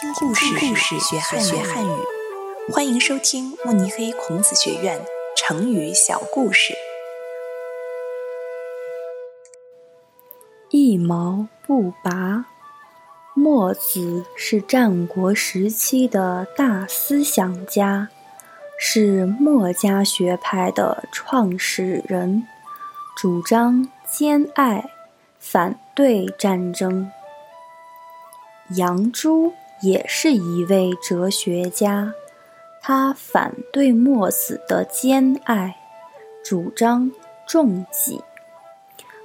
听故事，学汉学汉语。欢迎收听慕尼黑孔子学院成语小故事。一毛不拔。墨子是战国时期的大思想家，是墨家学派的创始人，主张兼爱，反对战争。杨朱也是一位哲学家，他反对墨子的兼爱，主张重己，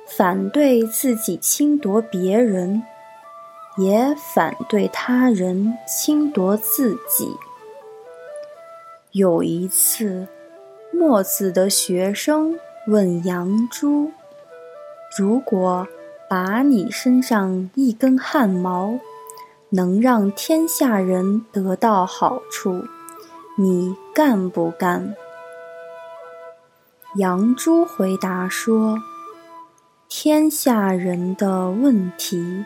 反对自己侵夺别人，也反对他人侵夺自己。有一次，墨子的学生问杨朱：“如果把你身上一根汗毛？”能让天下人得到好处，你干不干？杨朱回答说：“天下人的问题，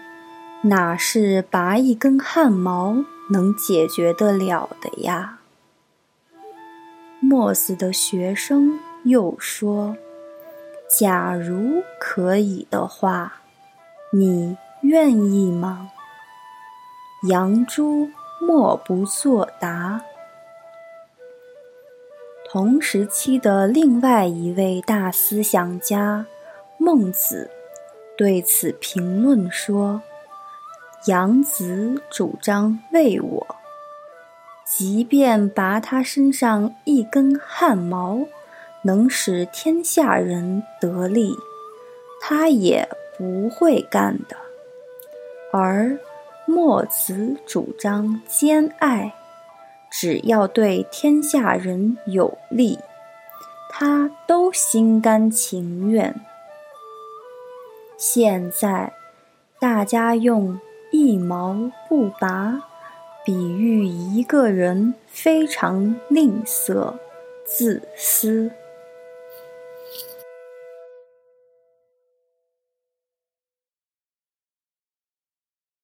哪是拔一根汗毛能解决得了的呀？”墨子的学生又说：“假如可以的话，你愿意吗？”杨朱默不作答。同时期的另外一位大思想家孟子对此评论说：“杨子主张为我，即便拔他身上一根汗毛，能使天下人得利，他也不会干的。”而墨子主张兼爱，只要对天下人有利，他都心甘情愿。现在，大家用一毛不拔比喻一个人非常吝啬、自私。